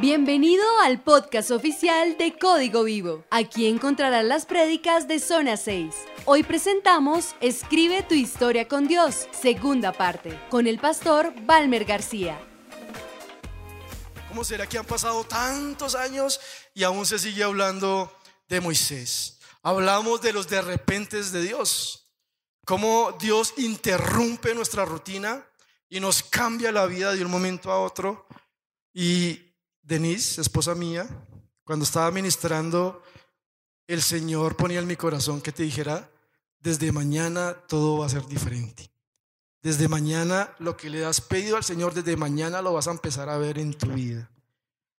Bienvenido al podcast oficial de Código Vivo. Aquí encontrarás las prédicas de Zona 6. Hoy presentamos Escribe tu historia con Dios, segunda parte, con el pastor Balmer García. ¿Cómo será que han pasado tantos años y aún se sigue hablando de Moisés? Hablamos de los de repentes de Dios. Cómo Dios interrumpe nuestra rutina y nos cambia la vida de un momento a otro. Y Denise, esposa mía, cuando estaba ministrando, el Señor ponía en mi corazón que te dijera, desde mañana todo va a ser diferente. Desde mañana lo que le has pedido al Señor, desde mañana lo vas a empezar a ver en tu vida.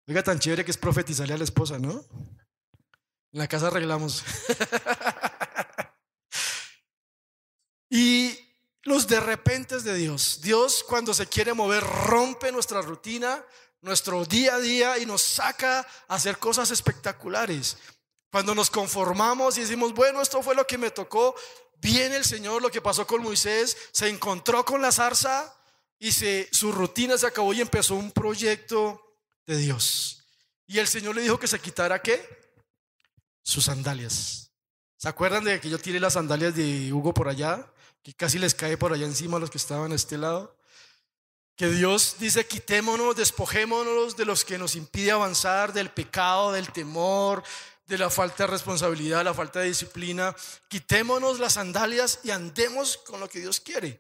Oiga, tan chévere que es profetizarle a la esposa, ¿no? En la casa arreglamos. y los de repente de Dios. Dios cuando se quiere mover rompe nuestra rutina, nuestro día a día y nos saca a hacer cosas espectaculares. Cuando nos conformamos y decimos, bueno, esto fue lo que me tocó, viene el Señor, lo que pasó con Moisés, se encontró con la zarza y su rutina se acabó y empezó un proyecto de Dios. Y el Señor le dijo que se quitara qué? Sus sandalias. ¿Se acuerdan de que yo tiré las sandalias de Hugo por allá? Que casi les cae por allá encima a los que estaban a este lado que Dios dice, quitémonos, despojémonos de los que nos impide avanzar, del pecado, del temor, de la falta de responsabilidad, la falta de disciplina. Quitémonos las sandalias y andemos con lo que Dios quiere.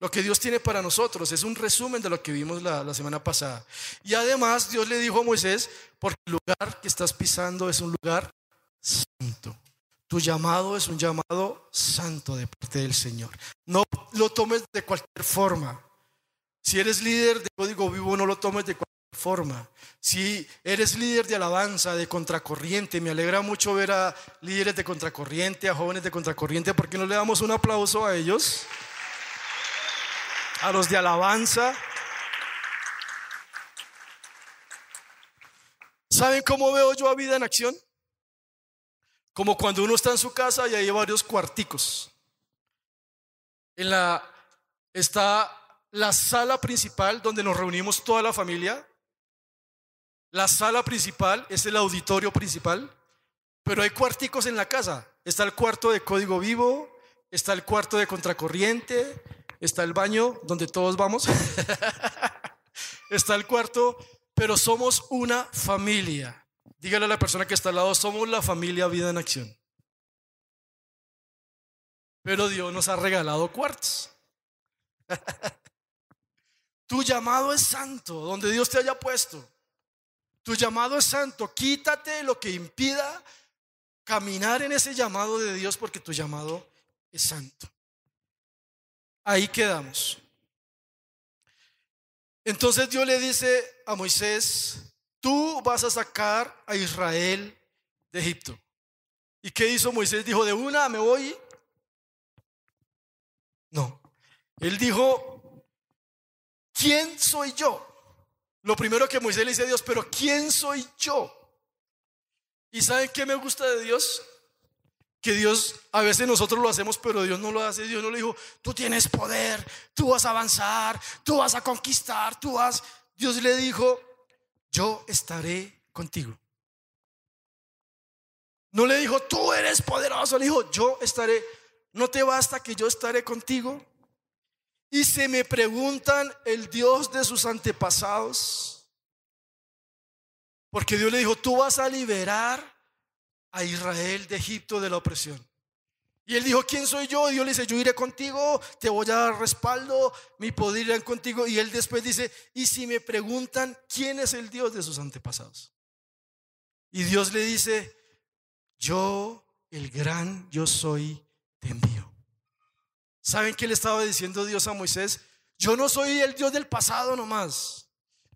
Lo que Dios tiene para nosotros es un resumen de lo que vimos la, la semana pasada. Y además Dios le dijo a Moisés, porque el lugar que estás pisando es un lugar santo. Tu llamado es un llamado santo de parte del Señor. No lo tomes de cualquier forma. Si eres líder de código vivo, no lo tomes de cualquier forma. Si eres líder de alabanza, de contracorriente, me alegra mucho ver a líderes de contracorriente, a jóvenes de contracorriente, ¿por qué no le damos un aplauso a ellos? A los de alabanza. ¿Saben cómo veo yo a vida en acción? Como cuando uno está en su casa y hay varios cuarticos. En la está la sala principal donde nos reunimos toda la familia. La sala principal es el auditorio principal, pero hay cuarticos en la casa. Está el cuarto de código vivo, está el cuarto de contracorriente, está el baño donde todos vamos, está el cuarto, pero somos una familia. Dígale a la persona que está al lado, somos la familia Vida en Acción. Pero Dios nos ha regalado cuartos. Tu llamado es santo, donde Dios te haya puesto. Tu llamado es santo. Quítate lo que impida caminar en ese llamado de Dios porque tu llamado es santo. Ahí quedamos. Entonces Dios le dice a Moisés, tú vas a sacar a Israel de Egipto. ¿Y qué hizo Moisés? Dijo, de una me voy. No. Él dijo, ¿quién soy yo? Lo primero que Moisés le dice a Dios, pero ¿quién soy yo? ¿Y saben qué me gusta de Dios? Que Dios, a veces nosotros lo hacemos, pero Dios no lo hace. Dios no le dijo, tú tienes poder, tú vas a avanzar, tú vas a conquistar, tú vas. Dios le dijo, yo estaré contigo. No le dijo, tú eres poderoso, le dijo, yo estaré. ¿No te basta que yo estaré contigo? Y se me preguntan el Dios de sus antepasados. Porque Dios le dijo, tú vas a liberar a Israel de Egipto de la opresión. Y él dijo, ¿quién soy yo? Y Dios le dice, yo iré contigo, te voy a dar respaldo, mi poder irá contigo. Y él después dice, y si me preguntan, ¿quién es el Dios de sus antepasados? Y Dios le dice, yo, el gran yo soy, te envío. ¿Saben qué le estaba diciendo Dios a Moisés? Yo no soy el Dios del pasado nomás.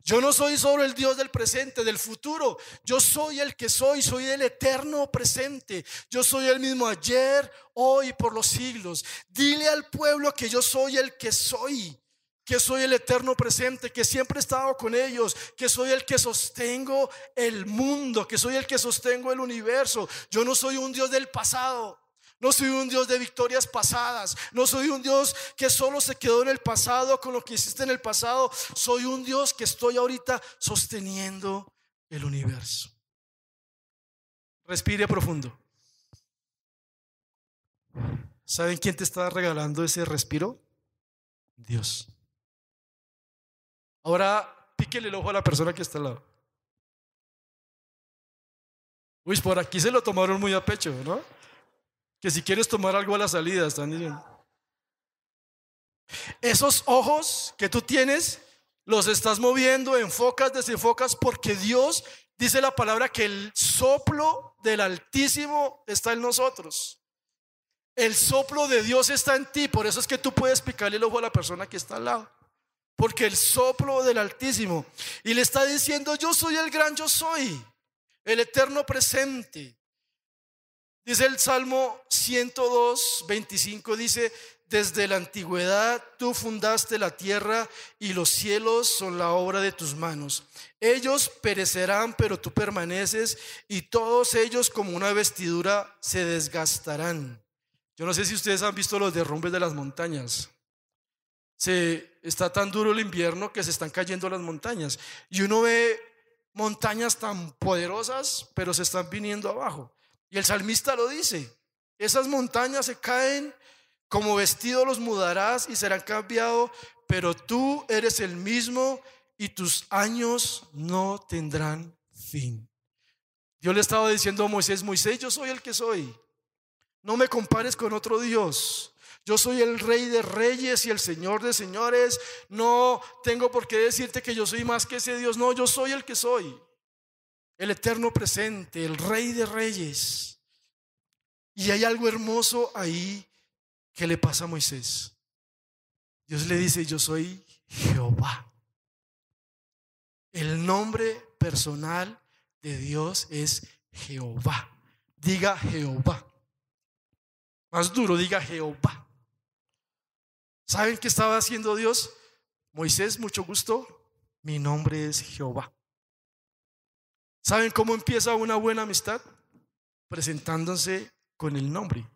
Yo no soy solo el Dios del presente, del futuro. Yo soy el que soy, soy el eterno presente. Yo soy el mismo ayer, hoy por los siglos. Dile al pueblo que yo soy el que soy, que soy el eterno presente, que siempre he estado con ellos, que soy el que sostengo el mundo, que soy el que sostengo el universo. Yo no soy un Dios del pasado. No soy un Dios de victorias pasadas. No soy un Dios que solo se quedó en el pasado con lo que hiciste en el pasado. Soy un Dios que estoy ahorita sosteniendo el universo. Respire profundo. ¿Saben quién te está regalando ese respiro? Dios. Ahora píquele el ojo a la persona que está al lado. Uy, por aquí se lo tomaron muy a pecho, ¿no? Que si quieres tomar algo a la salida, están diciendo. Esos ojos que tú tienes, los estás moviendo, enfocas, desenfocas, porque Dios dice la palabra que el soplo del Altísimo está en nosotros. El soplo de Dios está en ti, por eso es que tú puedes picarle el ojo a la persona que está al lado. Porque el soplo del Altísimo. Y le está diciendo, yo soy el gran yo soy, el eterno presente. Dice el Salmo 102, 25, dice, desde la antigüedad tú fundaste la tierra y los cielos son la obra de tus manos. Ellos perecerán, pero tú permaneces y todos ellos como una vestidura se desgastarán. Yo no sé si ustedes han visto los derrumbes de las montañas. Se está tan duro el invierno que se están cayendo las montañas y uno ve montañas tan poderosas, pero se están viniendo abajo. Y el salmista lo dice, esas montañas se caen, como vestido los mudarás y serán cambiados, pero tú eres el mismo y tus años no tendrán fin. Dios le estaba diciendo a Moisés, Moisés, yo soy el que soy. No me compares con otro Dios. Yo soy el rey de reyes y el señor de señores. No tengo por qué decirte que yo soy más que ese Dios. No, yo soy el que soy el eterno presente, el rey de reyes. Y hay algo hermoso ahí que le pasa a Moisés. Dios le dice, yo soy Jehová. El nombre personal de Dios es Jehová. Diga Jehová. Más duro, diga Jehová. ¿Saben qué estaba haciendo Dios? Moisés, mucho gusto. Mi nombre es Jehová. ¿Saben cómo empieza una buena amistad? Presentándose con el nombre.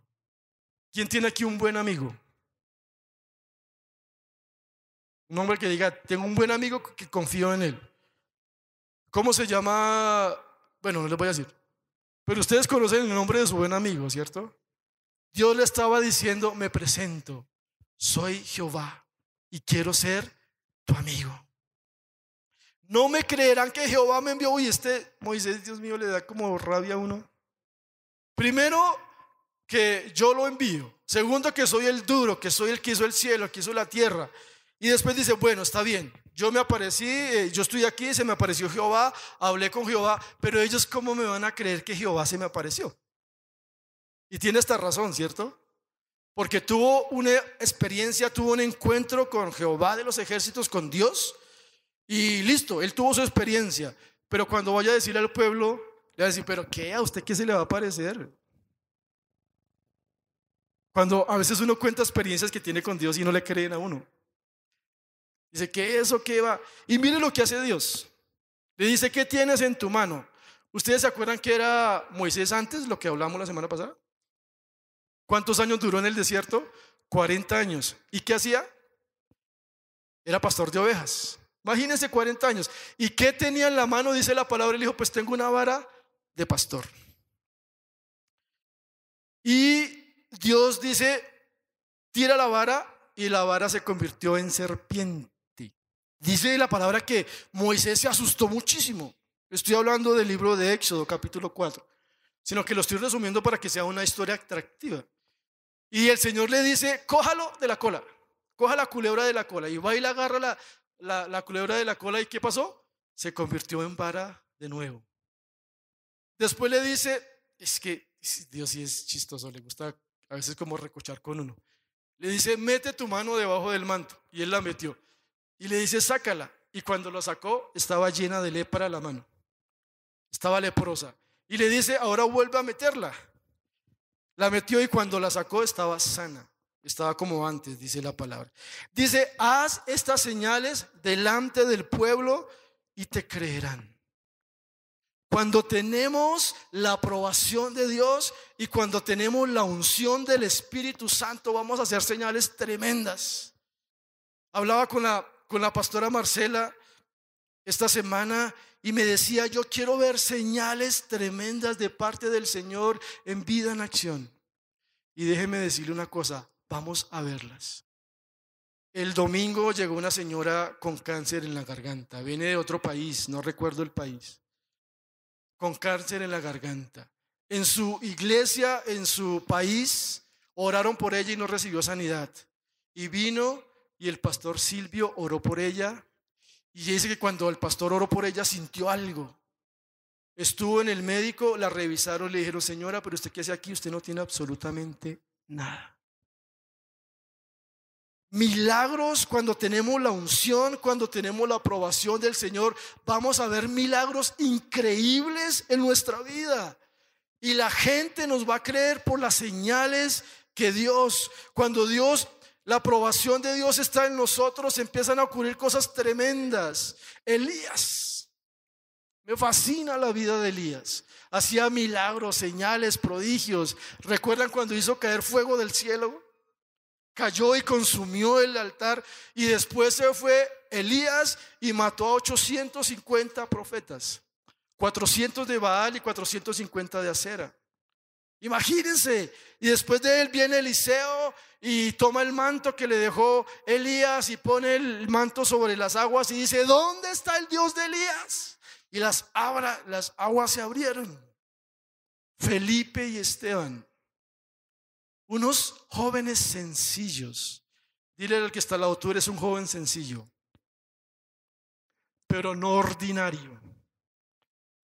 ¿Quién tiene aquí un buen amigo? Un hombre que diga, tengo un buen amigo que confío en él. ¿Cómo se llama? Bueno, no les voy a decir. Pero ustedes conocen el nombre de su buen amigo, ¿cierto? Dios le estaba diciendo, me presento, soy Jehová y quiero ser tu amigo. No me creerán que Jehová me envió. Y este Moisés, Dios mío, le da como rabia a uno. Primero, que yo lo envío. Segundo, que soy el duro, que soy el que hizo el cielo, que hizo la tierra. Y después dice, bueno, está bien. Yo me aparecí, eh, yo estoy aquí, se me apareció Jehová, hablé con Jehová, pero ellos cómo me van a creer que Jehová se me apareció. Y tiene esta razón, ¿cierto? Porque tuvo una experiencia, tuvo un encuentro con Jehová de los ejércitos, con Dios, y listo, él tuvo su experiencia. Pero cuando vaya a decirle al pueblo, le va a decir, pero ¿qué? ¿A usted qué se le va a parecer? Cuando a veces uno cuenta experiencias que tiene con Dios y no le creen a uno. Dice, ¿qué eso qué va? Y mire lo que hace Dios. Le dice, ¿qué tienes en tu mano? ¿Ustedes se acuerdan que era Moisés antes, lo que hablamos la semana pasada? ¿Cuántos años duró en el desierto? 40 años. ¿Y qué hacía? Era pastor de ovejas. Imagínense 40 años. ¿Y qué tenía en la mano? Dice la palabra, el hijo, pues tengo una vara de pastor. Y Dios dice, tira la vara y la vara se convirtió en serpiente. Dice la palabra que Moisés se asustó muchísimo. Estoy hablando del libro de Éxodo, capítulo 4, sino que lo estoy resumiendo para que sea una historia atractiva. Y el Señor le dice, cójalo de la cola, coja la culebra de la cola y va y la agarra la, la, culebra de la cola y ¿qué pasó? Se convirtió en vara de nuevo. Después le dice, es que Dios sí es chistoso, le gusta a veces como recochar con uno. Le dice, mete tu mano debajo del manto. Y él la metió. Y le dice, sácala. Y cuando lo sacó, estaba llena de lepra la mano. Estaba leprosa. Y le dice, ahora vuelve a meterla. La metió y cuando la sacó estaba sana. Estaba como antes, dice la palabra. Dice, haz estas señales delante del pueblo y te creerán. Cuando tenemos la aprobación de Dios y cuando tenemos la unción del Espíritu Santo, vamos a hacer señales tremendas. Hablaba con la, con la pastora Marcela esta semana y me decía, yo quiero ver señales tremendas de parte del Señor en vida en acción. Y déjeme decirle una cosa, vamos a verlas. El domingo llegó una señora con cáncer en la garganta, viene de otro país, no recuerdo el país con cáncer en la garganta. En su iglesia, en su país, oraron por ella y no recibió sanidad. Y vino y el pastor Silvio oró por ella. Y dice que cuando el pastor oró por ella sintió algo. Estuvo en el médico, la revisaron, le dijeron, señora, pero usted qué hace aquí, usted no tiene absolutamente nada. Milagros cuando tenemos la unción, cuando tenemos la aprobación del Señor, vamos a ver milagros increíbles en nuestra vida. Y la gente nos va a creer por las señales que Dios, cuando Dios, la aprobación de Dios está en nosotros, empiezan a ocurrir cosas tremendas. Elías, me fascina la vida de Elías. Hacía milagros, señales, prodigios. ¿Recuerdan cuando hizo caer fuego del cielo? Cayó y consumió el altar y después se fue Elías y mató a 850 profetas, 400 de Baal y 450 de Acera. Imagínense, y después de él viene Eliseo y toma el manto que le dejó Elías y pone el manto sobre las aguas y dice, ¿dónde está el Dios de Elías? Y las, abra, las aguas se abrieron. Felipe y Esteban unos jóvenes sencillos. Dile al que está al lado, tú eres un joven sencillo, pero no ordinario.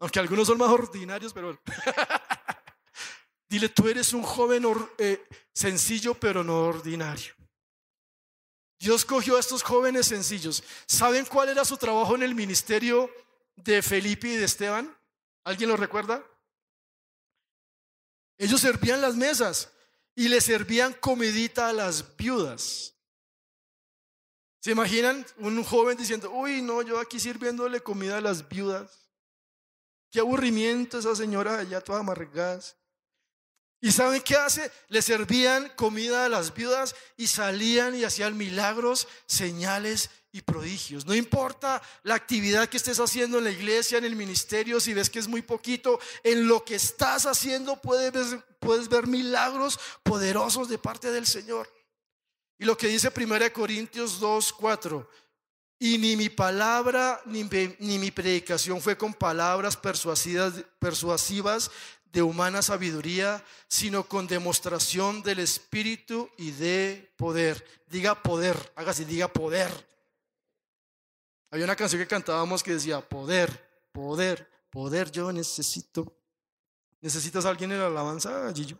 Aunque algunos son más ordinarios, pero... Dile, tú eres un joven eh, sencillo, pero no ordinario. Dios cogió a estos jóvenes sencillos. ¿Saben cuál era su trabajo en el ministerio de Felipe y de Esteban? ¿Alguien lo recuerda? Ellos servían las mesas y le servían comidita a las viudas. ¿Se imaginan un joven diciendo, uy, no, yo aquí sirviéndole comida a las viudas? Qué aburrimiento esa señora allá toda amargada. ¿Y saben qué hace? Le servían comida a las viudas y salían y hacían milagros, señales y prodigios. No importa la actividad que estés haciendo en la iglesia, en el ministerio, si ves que es muy poquito, en lo que estás haciendo puedes ver, puedes ver milagros poderosos de parte del Señor. Y lo que dice 1 Corintios 2, 4. Y ni mi palabra ni, ni mi predicación fue con palabras persuasivas, persuasivas de humana sabiduría, sino con demostración del Espíritu y de poder. Diga poder, hágase, diga poder. Había una canción que cantábamos que decía, poder, poder, poder, yo necesito. ¿Necesitas a alguien en la alabanza, Gillo?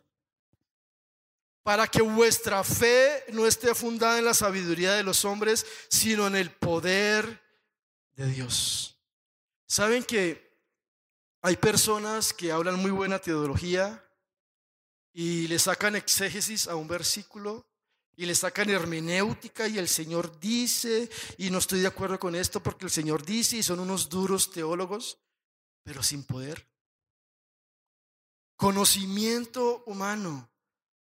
Para que vuestra fe no esté fundada en la sabiduría de los hombres, sino en el poder de Dios. ¿Saben que hay personas que hablan muy buena teología y le sacan exégesis a un versículo y le sacan hermenéutica y el Señor dice y no estoy de acuerdo con esto porque el Señor dice y son unos duros teólogos, pero sin poder. Conocimiento humano.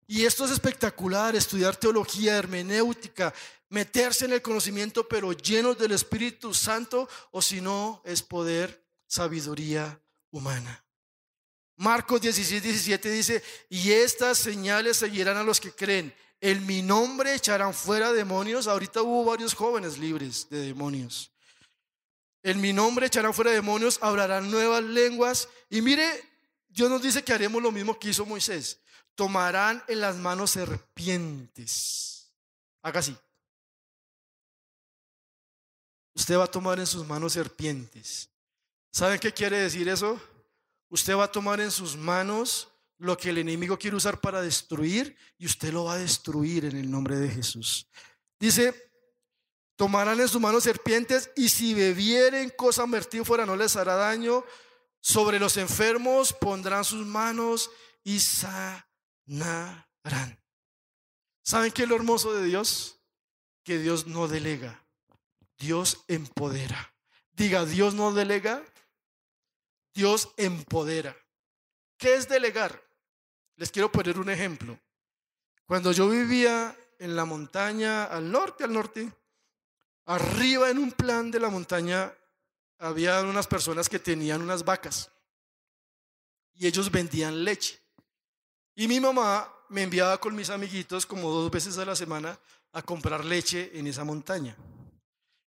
Y esto es espectacular, estudiar teología, hermenéutica, meterse en el conocimiento, pero llenos del Espíritu Santo, o si no, es poder, sabiduría humana. Marcos 16, 17 dice, y estas señales seguirán a los que creen. En mi nombre echarán fuera demonios. Ahorita hubo varios jóvenes libres de demonios. En mi nombre echarán fuera demonios, hablarán nuevas lenguas. Y mire, Dios nos dice que haremos lo mismo que hizo Moisés. Tomarán en las manos serpientes. Haga así. Usted va a tomar en sus manos serpientes. ¿Saben qué quiere decir eso? Usted va a tomar en sus manos lo que el enemigo quiere usar para destruir y usted lo va a destruir en el nombre de Jesús. Dice, tomarán en sus manos serpientes y si bebieren cosa mortífera no les hará daño. Sobre los enfermos pondrán sus manos y sanarán. ¿Saben qué es lo hermoso de Dios? Que Dios no delega, Dios empodera. Diga, Dios no delega, Dios empodera. ¿Qué es delegar? Les quiero poner un ejemplo. Cuando yo vivía en la montaña al norte, al norte, arriba en un plan de la montaña había unas personas que tenían unas vacas y ellos vendían leche. Y mi mamá me enviaba con mis amiguitos como dos veces a la semana a comprar leche en esa montaña.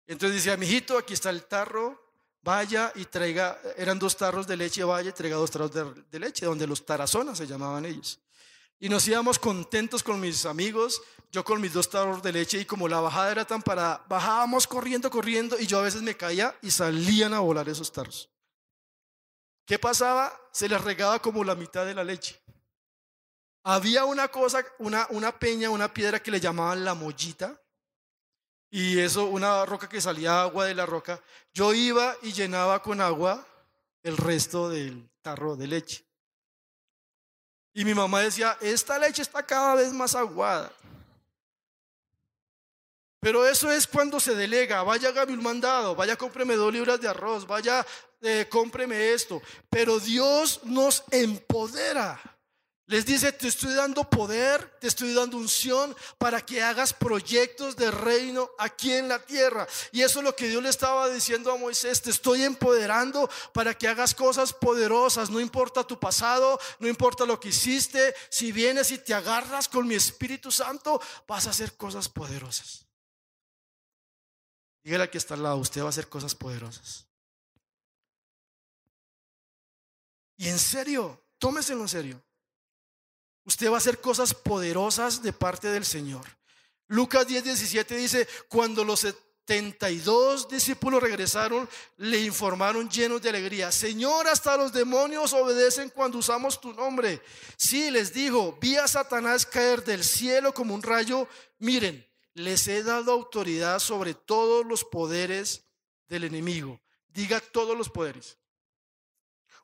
Entonces decía, mijito, aquí está el tarro, vaya y traiga, eran dos tarros de leche, vaya y traiga dos tarros de, leche, donde los tarazonas se llamaban ellos. Y nos íbamos contentos con mis amigos, yo con mis dos tarros de leche y como la bajada era tan para, bajábamos corriendo, corriendo y yo a veces me caía y salían a volar esos tarros. ¿Qué pasaba? Se les regaba como la mitad de la leche. Había una cosa, una, una peña, una piedra que le llamaban la mollita, y eso, una roca que salía agua de la roca, yo iba y llenaba con agua el resto del tarro de leche. Y mi mamá decía, esta leche está cada vez más aguada. Pero eso es cuando se delega, vaya hágame un mandado, vaya cómpreme dos libras de arroz, vaya eh, cómpreme esto. Pero Dios nos empodera. Les dice, te estoy dando poder, te estoy dando unción para que hagas proyectos de reino aquí en la tierra. Y eso es lo que Dios le estaba diciendo a Moisés, te estoy empoderando para que hagas cosas poderosas. No importa tu pasado, no importa lo que hiciste, si vienes y te agarras con mi Espíritu Santo, vas a hacer cosas poderosas. Dígale que está al lado, usted va a hacer cosas poderosas. Y en serio, tómeselo en serio. Usted va a hacer cosas poderosas de parte del Señor. Lucas 10, 17 dice, cuando los 72 discípulos regresaron, le informaron llenos de alegría, Señor, hasta los demonios obedecen cuando usamos tu nombre. Sí, les dijo, vi a Satanás caer del cielo como un rayo. Miren, les he dado autoridad sobre todos los poderes del enemigo. Diga todos los poderes.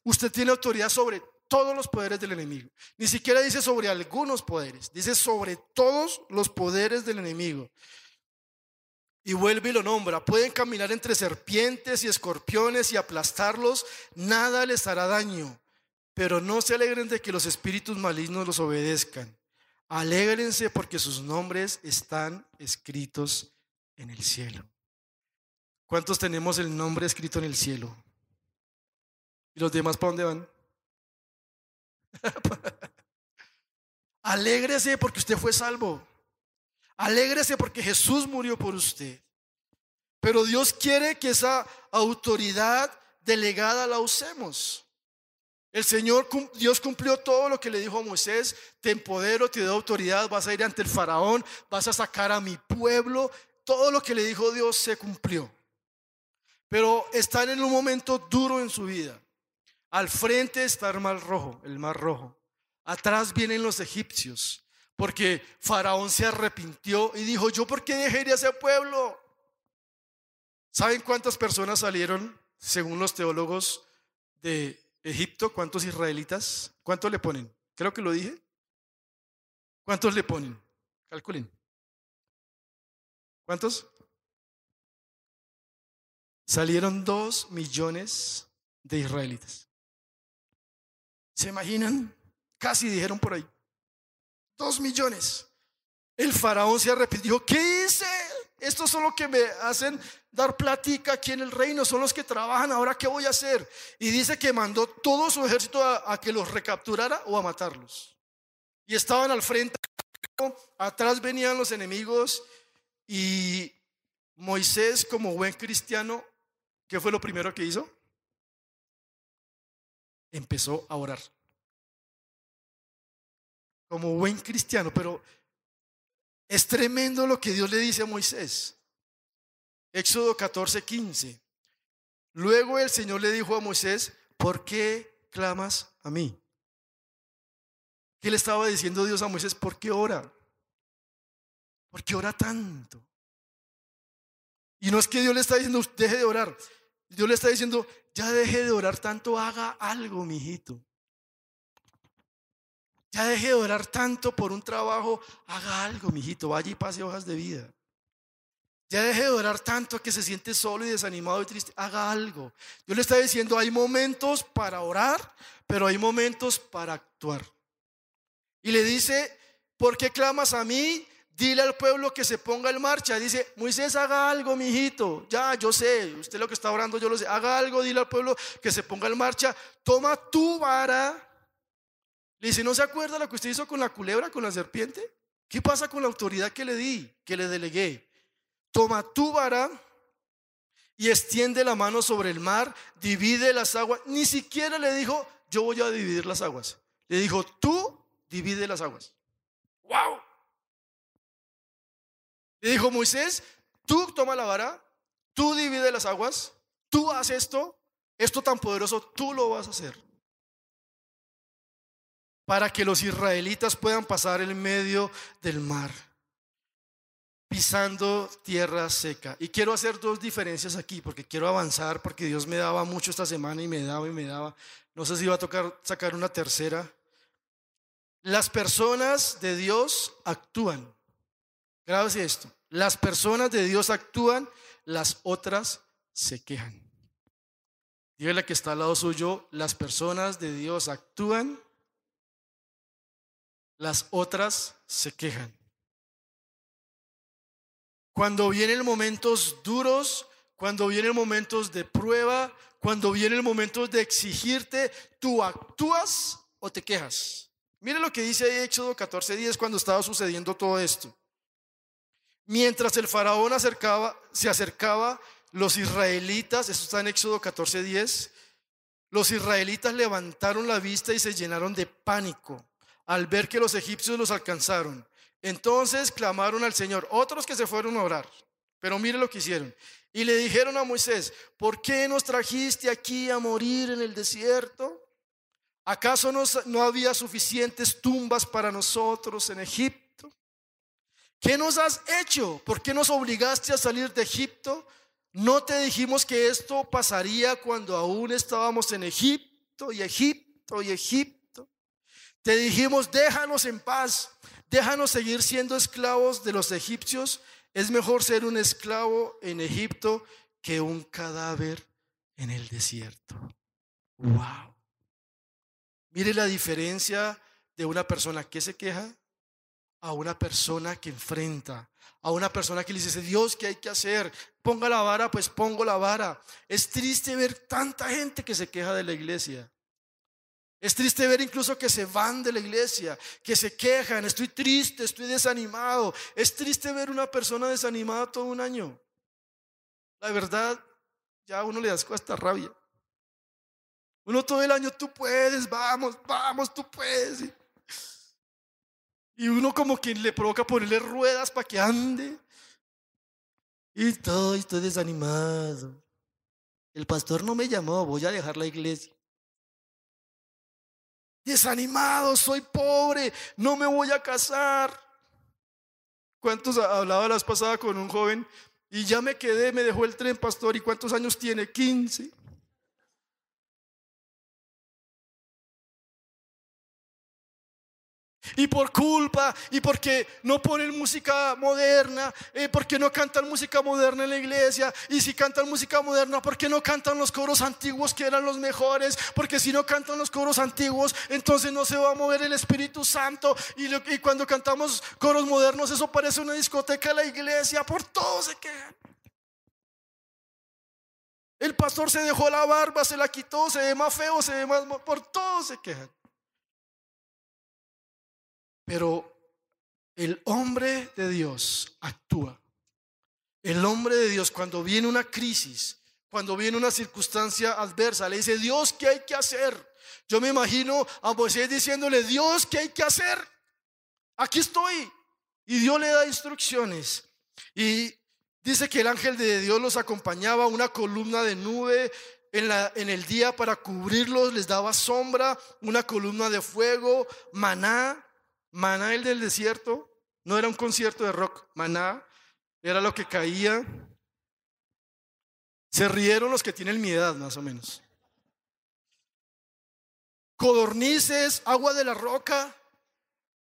Usted tiene autoridad sobre todos los poderes del enemigo. Ni siquiera dice sobre algunos poderes, dice sobre todos los poderes del enemigo. Y vuelve y lo nombra. Pueden caminar entre serpientes y escorpiones y aplastarlos, nada les hará daño. Pero no se alegren de que los espíritus malignos los obedezcan. Alégrense porque sus nombres están escritos en el cielo. ¿Cuántos tenemos el nombre escrito en el cielo? ¿Y los demás para dónde van? Alégrese porque usted fue salvo. Alégrese porque Jesús murió por usted. Pero Dios quiere que esa autoridad delegada la usemos. El Señor, Dios cumplió todo lo que le dijo a Moisés, te empodero, te doy autoridad, vas a ir ante el faraón, vas a sacar a mi pueblo. Todo lo que le dijo Dios se cumplió. Pero están en un momento duro en su vida. Al frente está el mar rojo, el mar rojo. Atrás vienen los egipcios, porque Faraón se arrepintió y dijo, ¿yo por qué dejé ir a ese pueblo? ¿Saben cuántas personas salieron, según los teólogos de Egipto? ¿Cuántos israelitas? ¿Cuántos le ponen? Creo que lo dije. ¿Cuántos le ponen? Calculen. ¿Cuántos? Salieron dos millones de israelitas. ¿Se imaginan? Casi dijeron por ahí. Dos millones. El faraón se arrepintió. ¿Qué hice? Estos son los que me hacen dar plática aquí en el reino, son los que trabajan. Ahora, ¿qué voy a hacer? Y dice que mandó todo su ejército a, que los recapturara o a matarlos. Y estaban al frente, atrás venían los enemigos y Moisés, como buen cristiano, ¿qué fue lo primero que hizo? Empezó a orar. Como buen cristiano, pero es tremendo lo que Dios le dice a Moisés. Éxodo 14, 15. Luego el Señor le dijo a Moisés, ¿por qué clamas a mí? ¿Qué le estaba diciendo Dios a Moisés? ¿Por qué ora? ¿Por qué ora tanto? Y no es que Dios le está diciendo, deje de orar. Dios le está diciendo, ya deje de orar tanto, haga algo, mijito. Ya deje de orar tanto por un trabajo, haga algo, mijito. Vaya y pase hojas de vida. Ya deje de orar tanto que se siente solo y desanimado y triste. Haga algo. Yo le está diciendo, hay momentos para orar, pero hay momentos para actuar. Y le dice, ¿por qué clamas a mí? Dile al pueblo que se ponga en marcha. Dice, Moisés, haga algo, mijito. Ya, yo sé, usted lo que está orando, yo lo sé. Haga algo, dile al pueblo que se ponga en marcha. Toma tu vara. Le dice, ¿no se acuerda lo que usted hizo con la culebra, con la serpiente? ¿Qué pasa con la autoridad que le di, que le delegué? Toma tu vara y extiende la mano sobre el mar, divide las aguas. Ni siquiera le dijo, yo voy a dividir las aguas. Le dijo, tú divide las aguas. ¡Wow! Le dijo Moisés, tú toma la vara, tú divide las aguas, tú haces esto, esto tan poderoso, tú lo vas a hacer. Para que los israelitas puedan pasar en medio del mar, pisando tierra seca. Y quiero hacer dos diferencias aquí, porque quiero avanzar, porque Dios me daba mucho esta semana y me daba y me daba. No sé si va a tocar sacar una tercera. Las personas de Dios actúan. Grábase esto. Las personas de Dios actúan, las otras se quejan. Dígale que está al lado suyo, las personas de Dios actúan, las otras se quejan. Cuando vienen momentos duros, cuando vienen momentos de prueba, cuando vienen momentos de exigirte, tú actúas o te quejas. Mire lo que dice ahí Éxodo 14 días cuando estaba sucediendo todo esto. Mientras el faraón se acercaba, los israelitas, esto está en Éxodo 14:10, los israelitas levantaron la vista y se llenaron de pánico al ver que los egipcios los alcanzaron. Entonces clamaron al Señor, otros que se fueron a orar, pero mire lo que hicieron. Y le dijeron a Moisés, ¿por qué nos trajiste aquí a morir en el desierto? ¿Acaso no había suficientes tumbas para nosotros en Egipto? ¿Qué nos has hecho? ¿Por qué nos obligaste a salir de Egipto? ¿No te dijimos que esto pasaría cuando aún estábamos en Egipto y Egipto y Egipto? Te dijimos, déjanos en paz, déjanos seguir siendo esclavos de los egipcios. Es mejor ser un esclavo en Egipto que un cadáver en el desierto. Wow. Mire la diferencia de una persona que se queja a una persona que enfrenta, a una persona que le dice, Dios, ¿qué hay que hacer? Ponga la vara, pues pongo la vara. Es triste ver tanta gente que se queja de la iglesia. Es triste ver incluso que se van de la iglesia, que se quejan, estoy triste, estoy desanimado. Es triste ver una persona desanimada todo un año. La verdad, ya a uno le da hasta rabia. Uno todo el año, tú puedes, vamos, vamos, tú puedes. Y uno como que le provoca ponerle ruedas para que ande. Y estoy, estoy desanimado. El pastor no me llamó, voy a dejar la iglesia. Desanimado, soy pobre, no me voy a casar. ¿Cuántos hablaba la vez pasada con un joven? Y ya me quedé, me dejó el tren, pastor. ¿Y cuántos años tiene? 15. Y por culpa y porque no ponen música moderna, eh, porque no cantan música moderna en la iglesia y si cantan música moderna, porque no cantan los coros antiguos que eran los mejores, porque si no cantan los coros antiguos, entonces no se va a mover el Espíritu Santo y, y cuando cantamos coros modernos eso parece una discoteca de la iglesia, por todo se quejan. El pastor se dejó la barba, se la quitó, se ve más feo, se ve más... Por todo se quejan. Pero el hombre de Dios actúa. El hombre de Dios cuando viene una crisis, cuando viene una circunstancia adversa, le dice, Dios, ¿qué hay que hacer? Yo me imagino a Moisés diciéndole, Dios, ¿qué hay que hacer? Aquí estoy. Y Dios le da instrucciones. Y dice que el ángel de Dios los acompañaba, una columna de nube en, la, en el día para cubrirlos, les daba sombra, una columna de fuego, maná. Maná el del desierto no era un concierto de rock, maná era lo que caía. Se rieron los que tienen mi edad, más o menos. Codornices, agua de la roca.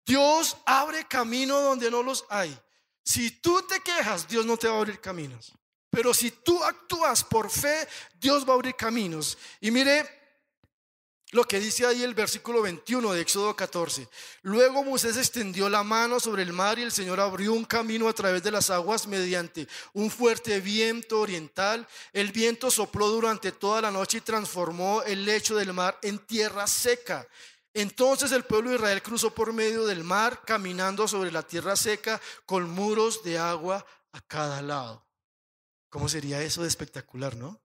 Dios abre camino donde no los hay. Si tú te quejas, Dios no te va a abrir caminos. Pero si tú actúas por fe, Dios va a abrir caminos. Y mire lo que dice ahí el versículo 21 de Éxodo 14. Luego Moisés extendió la mano sobre el mar y el Señor abrió un camino a través de las aguas mediante un fuerte viento oriental. El viento sopló durante toda la noche y transformó el lecho del mar en tierra seca. Entonces el pueblo de Israel cruzó por medio del mar, caminando sobre la tierra seca, con muros de agua a cada lado. ¿Cómo sería eso de espectacular, no?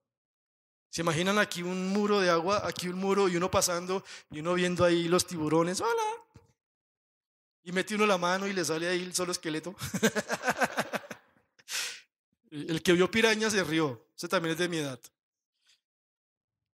¿Se imaginan aquí un muro de agua, aquí un muro y uno pasando y uno viendo ahí los tiburones? ¡Hola! Y mete uno la mano y le sale ahí el solo esqueleto. el que vio piraña se rió. Ese también es de mi edad.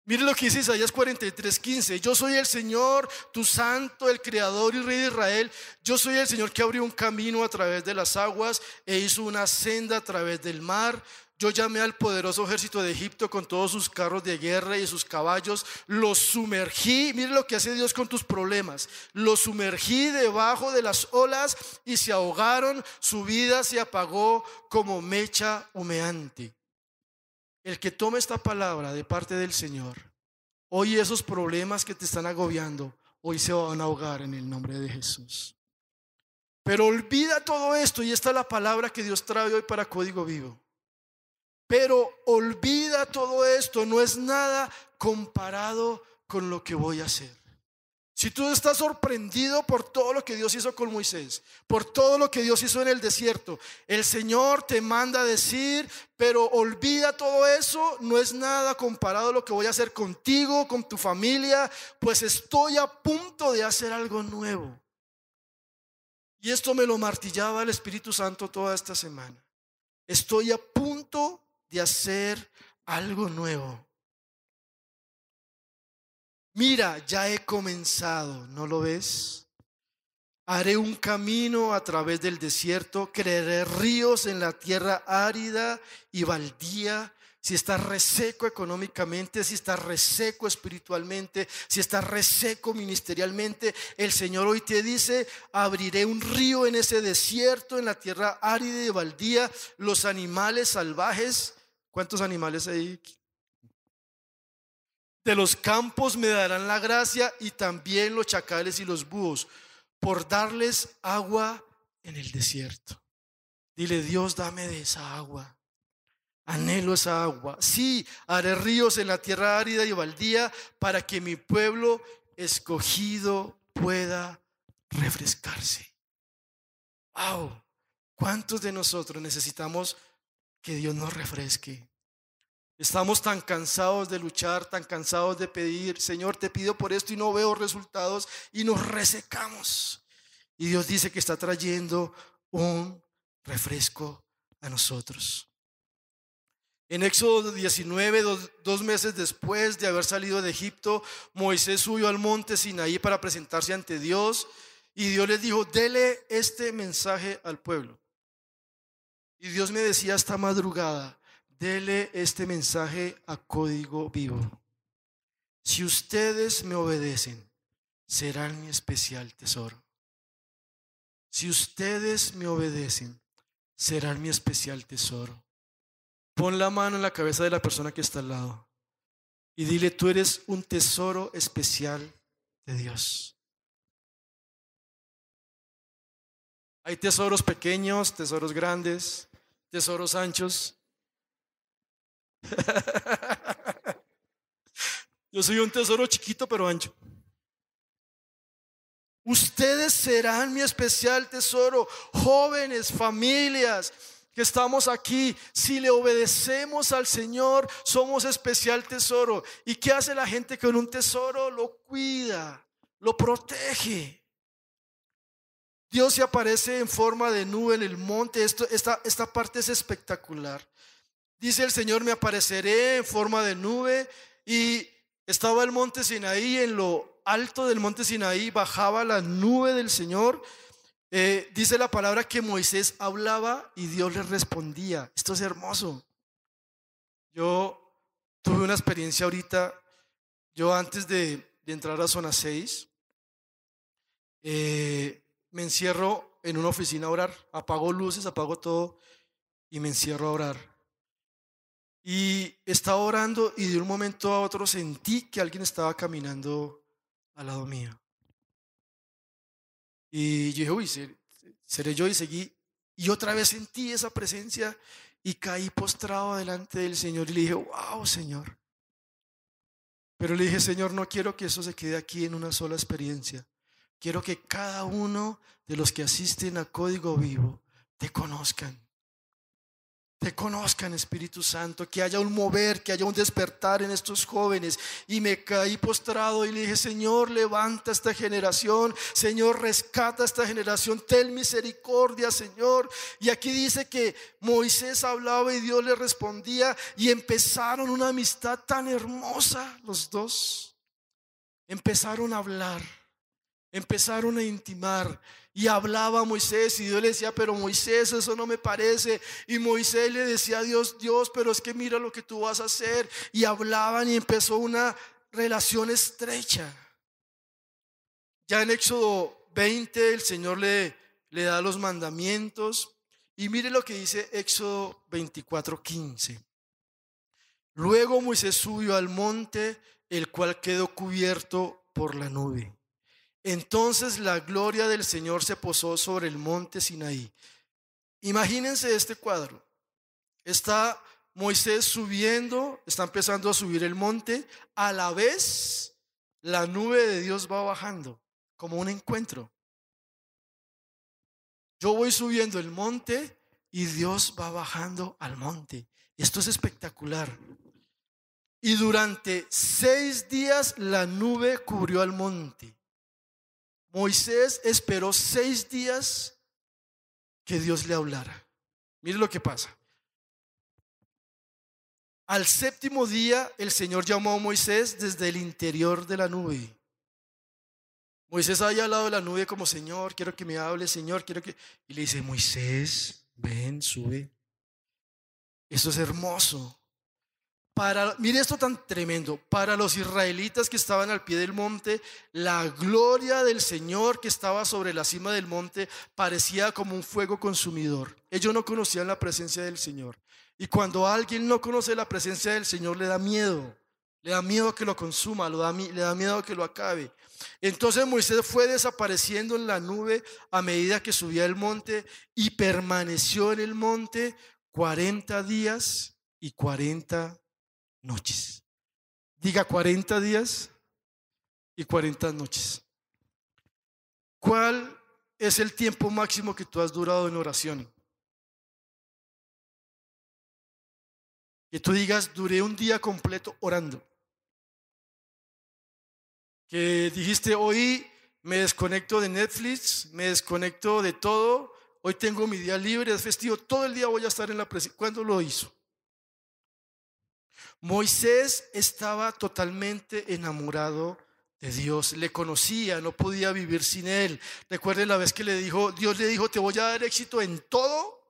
Mire lo que dice Isaías 43, 15. Yo soy el Señor, tu santo, el creador y rey de Israel. Yo soy el Señor que abrió un camino a través de las aguas e hizo una senda a través del mar. Yo llamé al poderoso ejército de Egipto con todos sus carros de guerra y sus caballos, los sumergí, mire lo que hace Dios con tus problemas, los sumergí debajo de las olas y se ahogaron, su vida se apagó como mecha humeante. El que tome esta palabra de parte del Señor, hoy esos problemas que te están agobiando, hoy se van a ahogar en el nombre de Jesús. Pero olvida todo esto y esta es la palabra que Dios trae hoy para Código Vivo. Pero olvida todo esto, no es nada comparado con lo que voy a hacer. Si tú estás sorprendido por todo lo que Dios hizo con Moisés, por todo lo que Dios hizo en el desierto, el Señor te manda a decir, pero olvida todo eso, no es nada comparado a lo que voy a hacer contigo, con tu familia, pues estoy a punto de hacer algo nuevo. Y esto me lo martillaba el Espíritu Santo toda esta semana. Estoy a punto de hacer algo nuevo. Mira, ya he comenzado, ¿no lo ves? Haré un camino a través del desierto, crearé ríos en la tierra árida y baldía. Si estás reseco económicamente, si estás reseco espiritualmente, si estás reseco ministerialmente, el Señor hoy te dice, abriré un río en ese desierto, en la tierra árida y baldía. Los animales salvajes ¿Cuántos animales hay? De los campos me darán la gracia y también los chacales y los búhos, por darles agua en el desierto. Dile, Dios, dame de esa agua. Anhelo esa agua. Sí, haré ríos en la tierra árida y baldía para que mi pueblo escogido pueda refrescarse. Wow, ¿cuántos de nosotros necesitamos que Dios nos refresque. Estamos tan cansados de luchar, tan cansados de pedir, Señor, te pido por esto y no veo resultados y nos resecamos. Y Dios dice que está trayendo un refresco a nosotros. En Éxodo 19, dos, meses después de haber salido de Egipto, Moisés subió al monte Sinaí para presentarse ante Dios y Dios les dijo, dele este mensaje al pueblo. Y Dios me decía esta madrugada, dele este mensaje a código vivo. Si ustedes me obedecen, serán mi especial tesoro. Si ustedes me obedecen, serán mi especial tesoro. Pon la mano en la cabeza de la persona que está al lado y dile, tú eres un tesoro especial de Dios. Hay tesoros pequeños, tesoros grandes tesoros anchos. Yo soy un tesoro chiquito pero ancho. Ustedes serán mi especial tesoro, jóvenes, familias que estamos aquí. Si le obedecemos al Señor, somos especial tesoro. ¿Y qué hace la gente con un tesoro? Lo cuida, lo protege. Dios se aparece en forma de nube en el monte. Esto, esta, esta parte es espectacular. Dice el Señor, me apareceré en forma de nube. Y estaba el monte Sinaí, en lo alto del monte Sinaí bajaba la nube del Señor. Eh, dice la palabra que Moisés hablaba y Dios le respondía. Esto es hermoso. Yo tuve una experiencia ahorita, yo antes de, entrar a zona 6, eh, me encierro en una oficina a orar. Apago luces, apago todo y me encierro a orar. Y estaba orando y de un momento a otro sentí que alguien estaba caminando al lado mío. Y yo dije, uy, seré yo y seguí. Y otra vez sentí esa presencia y caí postrado delante del Señor y le dije, wow, Señor. Pero le dije, Señor, no quiero que eso se quede aquí en una sola experiencia. Quiero que cada uno de los que asisten a Código Vivo te conozcan te conozcan, Espíritu Santo, que haya un mover, que haya un despertar en estos jóvenes. Y me caí postrado y le dije, Señor, levanta esta generación, Señor, rescata esta generación, ten misericordia, Señor. Y aquí dice que Moisés hablaba y Dios le respondía y empezaron una amistad tan hermosa los dos. Empezaron a hablar, empezaron a intimar. Y hablaba Moisés y Dios le decía, pero Moisés, eso no me parece. Y Moisés le decía a Dios, Dios, pero es que mira lo que tú vas a hacer. Y hablaban y empezó una relación estrecha. Ya en Éxodo 20 el Señor le, le da los mandamientos. Y mire lo que dice Éxodo 24, 15. Luego Moisés subió al monte, el cual quedó cubierto por la nube. Entonces la gloria del Señor se posó sobre el monte Sinaí. Imagínense este cuadro. Está Moisés subiendo, está empezando a subir el monte, a la vez la nube de Dios va bajando, como un encuentro. Yo voy subiendo el monte y Dios va bajando al monte. Esto es espectacular. Y durante seis días la nube cubrió al monte. Moisés esperó seis días que Dios le hablara. Mire lo que pasa. Al séptimo día el Señor llamó a Moisés desde el interior de la nube. Moisés había al lado de la nube como Señor, quiero que me hable, Señor, quiero que... Y le dice, Moisés, ven, sube. Eso es hermoso mire esto tan tremendo, para los israelitas que estaban al pie del monte, la gloria del Señor que estaba sobre la cima del monte parecía como un fuego consumidor. Ellos no conocían la presencia del Señor. Y cuando alguien no conoce la presencia del Señor, le da miedo. Le da miedo que lo consuma, le da miedo que lo acabe. Entonces Moisés fue desapareciendo en la nube a medida que subía el monte y permaneció en el monte 40 días y 40 noches. Diga 40 días y 40 noches. ¿Cuál es el tiempo máximo que tú has durado en oración? Que tú digas, duré un día completo orando. Que dijiste, hoy me desconecto de Netflix, me desconecto de todo, hoy tengo mi día libre, es festivo, todo el día voy a estar en la presencia. ¿Cuándo lo hizo? Moisés estaba totalmente enamorado de Dios, le conocía, no podía vivir sin él. Recuerde la vez que le dijo, Dios le dijo, te voy a dar éxito en todo,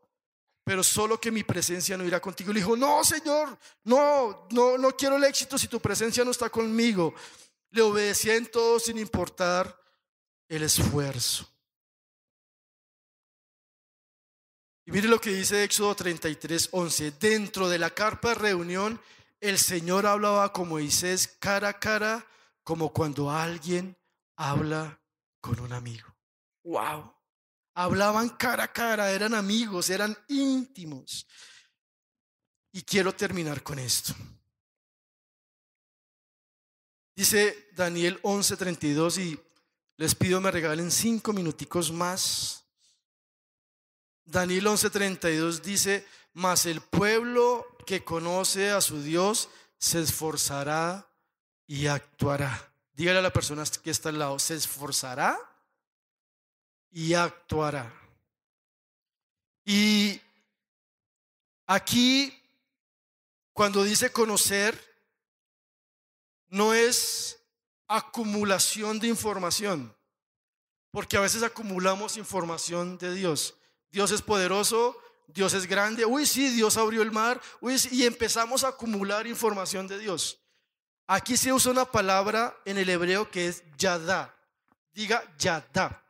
pero solo que mi presencia no irá contigo. Le dijo, no, Señor, no, no, no quiero el éxito si tu presencia no está conmigo. Le obedecía en todo sin importar el esfuerzo. Y mire lo que dice Éxodo 33, 11. Dentro de la carpa de reunión el Señor hablaba con Moisés cara a cara, como cuando alguien habla con un amigo. ¡Wow! Hablaban cara a cara, eran amigos, eran íntimos. Y quiero terminar con esto. Dice Daniel 11:32 y les pido me regalen cinco minuticos más. Daniel 11:32 dice, mas el pueblo que conoce a su Dios se esforzará y actuará. Dígale a la persona que está al lado, se esforzará y actuará. Y aquí, cuando dice conocer, no es acumulación de información, porque a veces acumulamos información de Dios. Dios es poderoso, Dios es grande, uy sí, Dios abrió el mar, uy y empezamos a acumular información de Dios. Aquí se usa una palabra en el hebreo que es yada. Diga yada.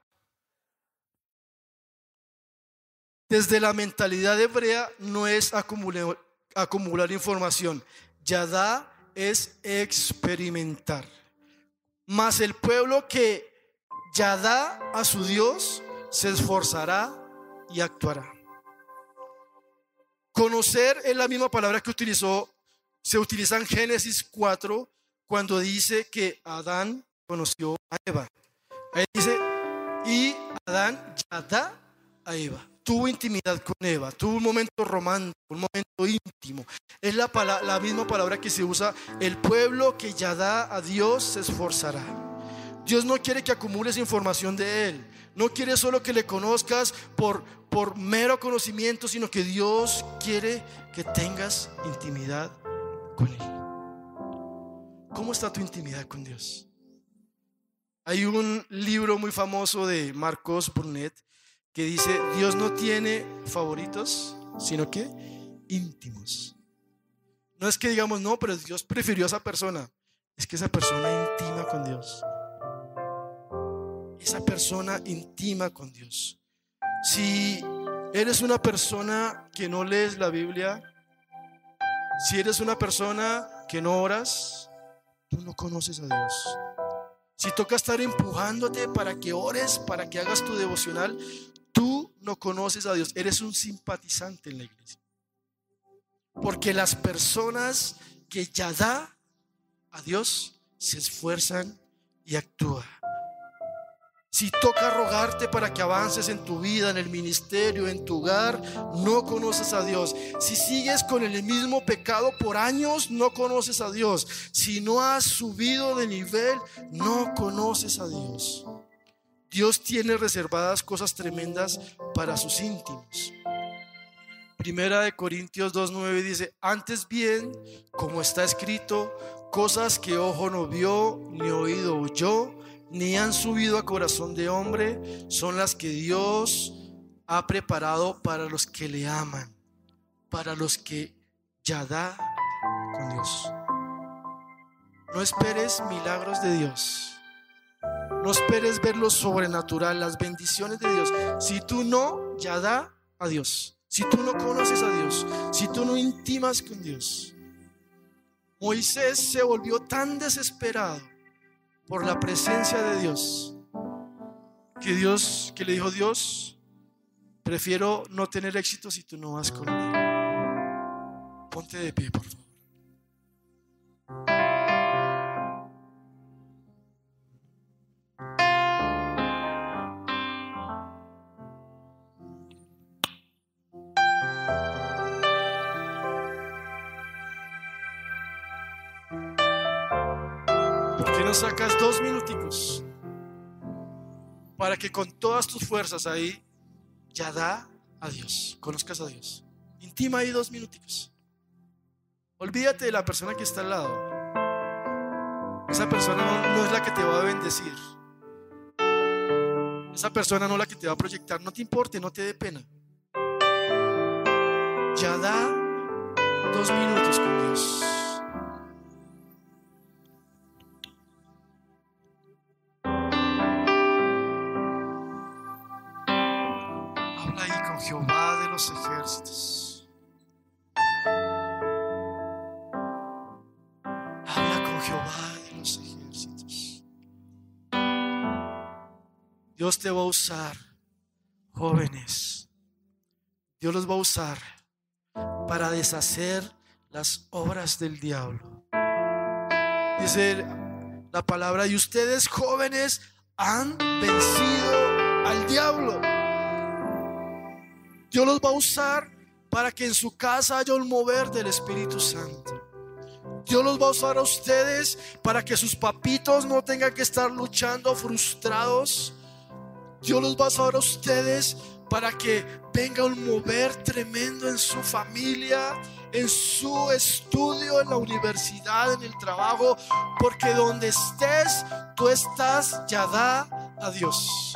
desde la mentalidad hebrea no es acumular, acumular información. Yadá es experimentar. Mas el pueblo que Yadá a su Dios se esforzará y actuará. Conocer es la misma palabra que utilizó, se utiliza en Génesis 4 cuando dice que Adán conoció a Eva. Ahí dice, y Adán Yadá a Eva. Tuvo intimidad con Eva, tuvo un momento romántico, un momento íntimo. Es la, la misma palabra que se usa, el pueblo que Yadá a Dios se esforzará. Dios no quiere que acumules información de Él. No quiere solo que le conozcas por, por mero conocimiento, sino que Dios quiere que tengas intimidad con Él. ¿Cómo está tu intimidad con Dios? Hay un libro muy famoso de Marcos Brunet que dice, Dios no tiene favoritos, sino que íntimos. No es que digamos, no, pero Dios prefirió a esa persona. Es que esa persona intima con Dios. Esa persona intima con Dios. Si eres una persona que no lees la Biblia, si eres una persona que no oras, tú no conoces a Dios. Si toca estar empujándote para que ores, para que hagas tu devocional, tú no conoces a Dios. Eres un simpatizante en la iglesia. Porque las personas que ya da a Dios se esfuerzan y actúan. Si toca rogarte para que avances en tu vida, en el ministerio, en tu hogar, no conoces a Dios. Si sigues con el mismo pecado por años, no conoces a Dios. Si no has subido de nivel, no conoces a Dios. Dios tiene reservadas cosas tremendas para sus íntimos. Primera de Corintios 2.9 dice, antes bien, como está escrito, cosas que ojo no vio, ni oído oyó, ni han subido a corazón de hombre, son las que Dios ha preparado para los que le aman, para los que ya da con Dios. No esperes milagros de Dios. No esperes ver lo sobrenatural, las bendiciones de Dios. Si tú no, ya da a Dios. Si tú no conoces a Dios, si tú no intimas con Dios. Moisés se volvió tan desesperado por la presencia de Dios. Que Dios, que le dijo Dios, prefiero no tener éxito si tú no vas conmigo. Ponte de pie, por favor. Sacas dos minuticos para que con todas tus fuerzas ahí ya da a Dios, conozcas a Dios. Intima ahí dos minuticos. Olvídate de la persona que está al lado. Esa persona no, es la que te va a bendecir. Esa persona no es la que te va a proyectar. No te importe, no te dé pena. Ya da dos minutos con Dios. Ejércitos. Habla con Jehová de los ejércitos. Dios te va a usar, jóvenes. Dios los va a usar para deshacer las obras del diablo. Dice la palabra, y ustedes jóvenes han vencido al diablo. Dios los va a usar para que en su casa haya un mover del Espíritu Santo. Dios los va a usar a ustedes para que sus papitos no tengan que estar luchando frustrados. Dios los va a usar a ustedes para que venga un mover tremendo en su familia, en su estudio, en la universidad, en el trabajo, porque donde estés, tú estás ya da a Dios.